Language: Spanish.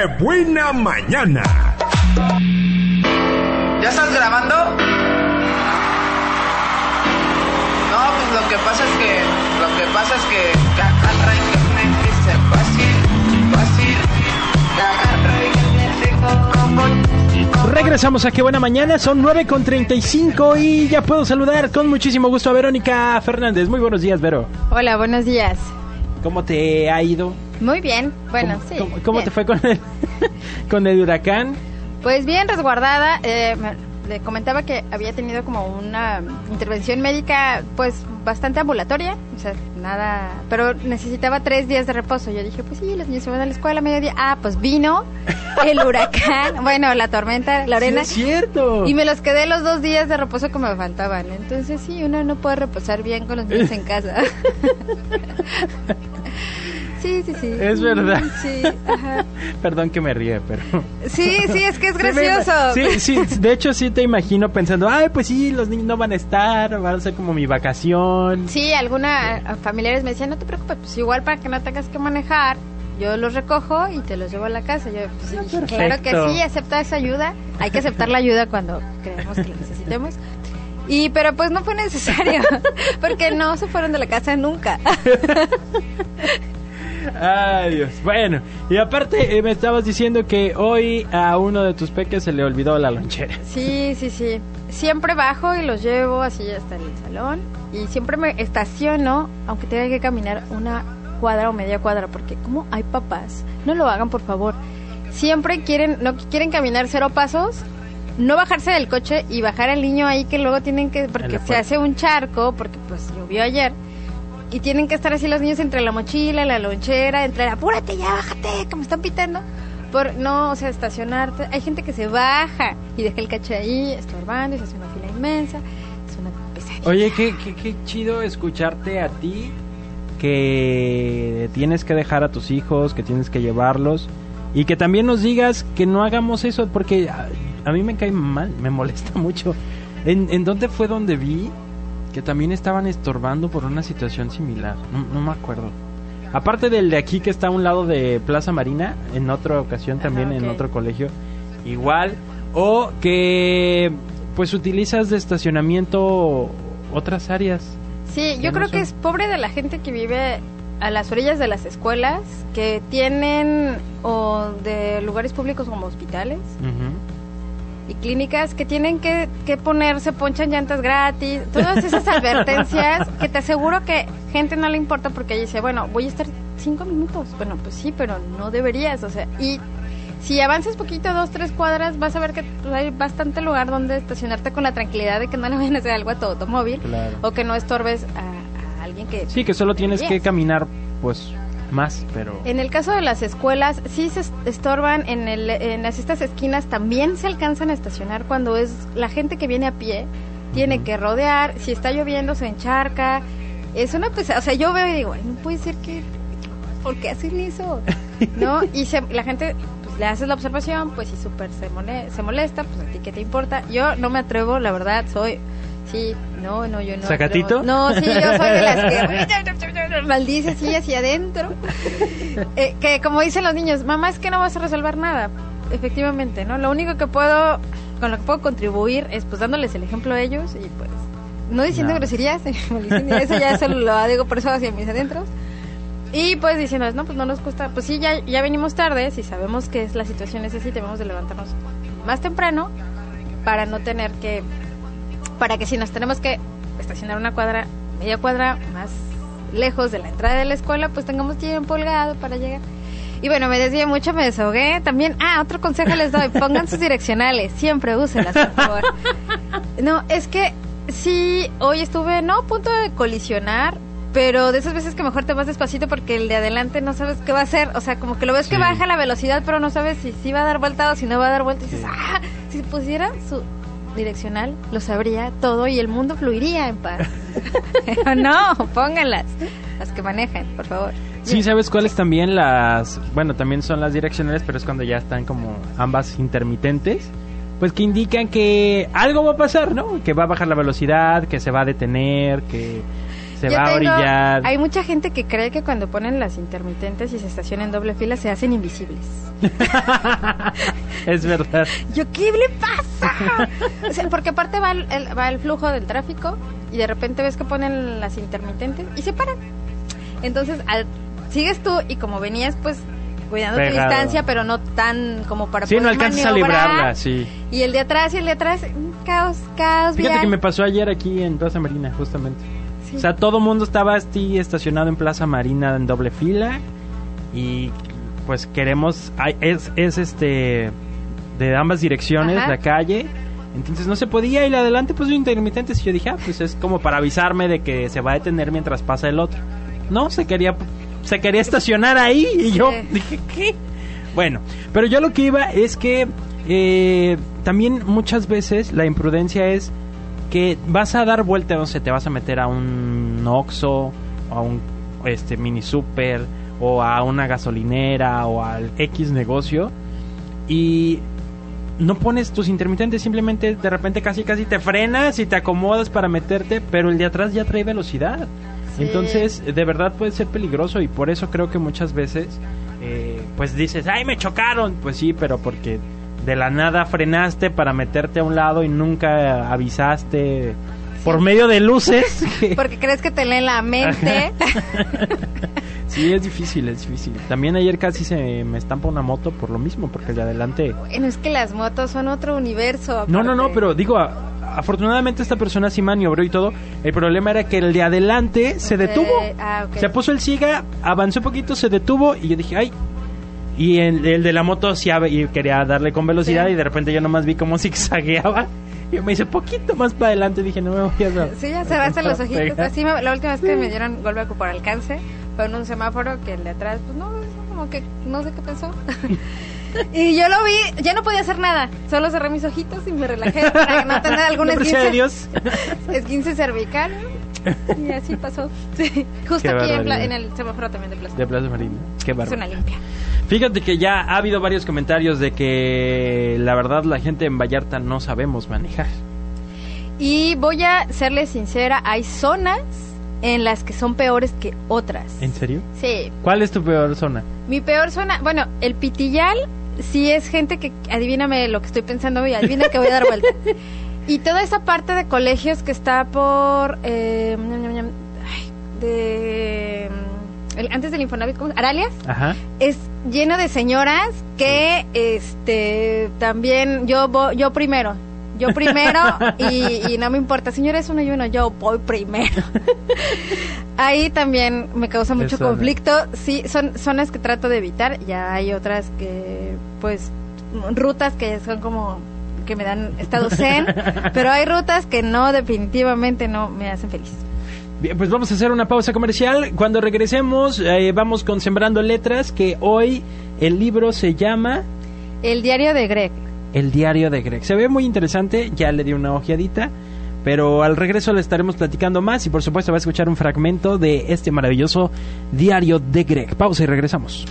¡Qué buena mañana! ¿Ya estás grabando? No, pues lo que pasa es que. Lo que pasa es que. Dice fácil, fácil. Como- Regresamos a Qué Buena Mañana, son 9 con 35 y ya puedo saludar con muchísimo gusto a Verónica Fernández. Muy buenos días, Vero. Hola, buenos días. ¿Cómo te ha ido? Muy bien, bueno, ¿Cómo, sí. cómo- cómo bien. te fue con el, con el huracán? Pues bien resguardada. eh, le comentaba que había tenido como una intervención médica, pues bastante ambulatoria, o sea, nada, pero necesitaba tres días de reposo. Yo dije, pues sí, los niños se van a la escuela a mediodía. Ah, pues vino el huracán, bueno, la tormenta, Lorena. Sí, es cierto. Y me los quedé los dos días de reposo que me faltaban. Entonces sí, uno no puede reposar bien con los niños en casa. sí, sí, sí. Es verdad. Sí, ajá. Perdón que me ríe, pero... Sí, sí, es que es gracioso. Sí, sí, de hecho sí te imagino pensando, ay, pues sí, los niños no van a estar, van a ser como mi vacación. Sí, alguna familiares me decían, no te preocupes, pues igual para que no tengas que manejar, yo los recojo y te los llevo a la casa. Yo, pues, dije, claro que sí, acepta esa ayuda. Hay que aceptar la ayuda cuando creemos que la necesitemos. Y, pero pues no fue necesario, porque no se fueron de la casa nunca. Ay, Dios. Bueno, y aparte eh, me estabas diciendo que hoy a uno de tus peques se le olvidó la lonchera. Sí, sí, sí. Siempre bajo y los llevo así hasta el salón. Y siempre me estaciono, aunque tenga que caminar una cuadra o media cuadra, porque como hay papás, no lo hagan por favor. Siempre quieren, no quieren caminar cero pasos, no bajarse del coche y bajar al niño ahí que luego tienen que, porque se hace un charco, porque pues llovió ayer. Y tienen que estar así los niños entre la mochila, la lonchera, entre el apúrate ya, bájate, que me están pitando. Por, no, o sea, estacionarte. Hay gente que se baja y deja el coche ahí, estorbando, y se hace una fila inmensa. Es una pesadilla. Oye, qué, qué, qué chido escucharte a ti que tienes que dejar a tus hijos, que tienes que llevarlos y que también nos digas que no hagamos eso porque a, a mí me cae mal, me molesta mucho. ¿En, en dónde fue donde vi que también estaban estorbando por una situación similar? No, no me acuerdo. Aparte del de aquí que está a un lado de Plaza Marina, en otra ocasión también Ajá, en otro colegio, igual. O que pues utilizas de estacionamiento otras áreas. Sí, yo no creo son- que es pobre de la gente que vive a las orillas de las escuelas, que tienen o de lugares públicos como hospitales y clínicas que tienen que, que ponerse, ponchan llantas gratis, todas esas advertencias que te aseguro que gente no le importa porque dice, bueno, voy a estar cinco minutos. Bueno, pues sí, pero no deberías, o sea, y si avanzas poquito, dos, tres cuadras, vas a ver que pues, hay bastante lugar donde estacionarte con la tranquilidad de que no le vayan a hacer algo a tu automóvil Claro. o que no estorbes a, a alguien que... Sí, que solo tienes que caminar pues más, pero... En el caso de las escuelas, sí se est- estorban en, el, en las, estas esquinas, también se alcanzan a estacionar cuando es la gente que viene a pie, tiene que rodear, si está lloviendo se encharca, es una pesada, o sea, yo veo y digo, "Ay, no puede ser que, ¿por qué hacen eso? ¿No? Y se- la gente, pues le haces la observación, pues si súper se, se molesta, pues a ti qué te importa, yo no me atrevo, la verdad, soy... Sí, no, no, yo no. ¿Sacatito? No, sí, yo soy de las que maldice así hacia adentro. Eh, que como dicen los niños, mamá, es que no vas a resolver nada. Efectivamente, ¿no? Lo único que puedo, con lo que puedo contribuir es pues dándoles el ejemplo a ellos y pues no diciendo No. groserías, eso ya eso lo digo por eso hacia mis adentros. Y pues diciendo, no, pues no nos cuesta, pues sí, ya, ya venimos tarde, si sabemos que es la situación es así, debemos de levantarnos más temprano para no tener que, para que si nos tenemos que estacionar una cuadra, media cuadra más lejos de la entrada de la escuela, pues tengamos tiempo holgado para llegar. Y bueno, me desvié mucho, me desahogué. También, ah, otro consejo les doy, pongan sus direccionales, siempre úsenlas, por favor. No, es que sí, hoy estuve, no a punto de colisionar, pero de esas veces que mejor te vas despacito porque el de adelante no sabes qué va a hacer. O sea, como que lo ves que baja la velocidad, pero no sabes si sí va a dar vuelta o si no va a dar vuelta. Y dices, Sí. ah, si pusiera su direccional, lo sabría todo y el mundo fluiría en paz. no, pónganlas, las que manejan, por favor. Sí, ¿sabes cuáles también las... Bueno, también son las direccionales, pero es cuando ya están como ambas intermitentes. Pues que indican que algo va a pasar, ¿no? Que va a bajar la velocidad, que se va a detener, que se Yo va a orillar. Hay mucha gente que cree que cuando ponen las intermitentes y se estacionan en doble fila se hacen invisibles. es verdad. Yo, ¿qué le pasa? O sea, porque aparte va el, el- va el flujo del tráfico y de repente ves que ponen las intermitentes y se paran. Entonces, al- sigues tú y como venías, pues, cuidando tu Pegado. distancia, pero no tan como para Sí, no alcanzas a librarla, sí. Y el de atrás y el de atrás, caos, caos. Fíjate vial. que me pasó ayer aquí en Plaza Marina, justamente. Sí. O sea, todo mundo estaba así estacionado en Plaza Marina en doble fila y pues queremos es este de ambas direcciones Ajá. la calle. Entonces no se podía ir adelante pues intermitentes y yo dije, ah, pues es como para avisarme de que se va a detener mientras pasa el otro. No, se quería se quería estacionar ahí y yo dije, ¿qué? Bueno, pero yo lo que iba es que eh, también muchas veces la imprudencia es que vas a dar vuelta, no sé, te vas a meter a un Oxxo, o a un este mini super, o a una gasolinera, o al X negocio, y no pones tus intermitentes, simplemente de repente casi casi te frenas y te acomodas para meterte, pero el de atrás ya trae velocidad. Sí. Entonces, de verdad puede ser peligroso y por eso creo que muchas veces, eh, pues dices, ay, me chocaron. Pues sí, pero porque de la nada frenaste para meterte a un lado y nunca avisaste por medio de luces. que- Porque crees que te leen la mente. sí, es difícil, es difícil. También ayer casi se me estampa una moto por lo mismo, porque el de adelante... bueno, es que las motos son otro universo. No, no, no, pero digo, afortunadamente esta persona sí maniobró y todo. El problema era que el de adelante se detuvo. ah. Se puso el siga, avanzó un poquito, se detuvo y yo dije, ay. Y el, el de la moto sí y quería darle con velocidad Sí. y de repente yo nomás vi cómo zigzagueaba. Y me hice poquito más para adelante dije, no me voy a dar. Sí, ya cerraste los ojitos. Así me- la última vez que me dieron golpe por alcance fue en un semáforo que el de atrás, pues no, como que no sé qué pensó. y yo lo vi, ya no podía hacer nada. Solo cerré mis ojitos y me relajé para no tener algún No, gracias a esguince, esguince cervical. Y así pasó. Sí, justo Qué aquí en, en el semáforo también de Plaza. De Plaza Marina. Qué es bárbaro. una limpia. Fíjate que ya ha habido varios comentarios de que la verdad la gente en Vallarta no sabemos manejar. Y voy a serle sincera, hay zonas en las que son peores que otras. ¿En serio? Sí, ¿Cuál es tu peor zona? Mi peor zona, bueno, el pitillal sí es gente que adivíname lo que estoy pensando y adivina que voy a dar vuelta. y toda esa parte de colegios que está por eh, de antes del Infonavit, ¿cómo? Aralias Ajá. es lleno de señoras que este también yo yo primero yo primero y, y no me importa. Señora es uno y uno. Yo voy primero. Ahí también me causa mucho Eso conflicto. Sí son zonas que trato de evitar. Ya hay otras que pues rutas que son como que me dan estado zen pero hay rutas que no definitivamente no me hacen feliz. Bien, pues vamos a hacer una pausa comercial. Cuando regresemos, eh, vamos con Sembrando Letras, que hoy el libro se llama el diario de Greg El Diario de Greg. Se ve muy interesante, ya le di una ojeadita, pero al regreso le estaremos platicando más y por supuesto va a escuchar un fragmento de este maravilloso Diario de Greg. Pausa y regresamos.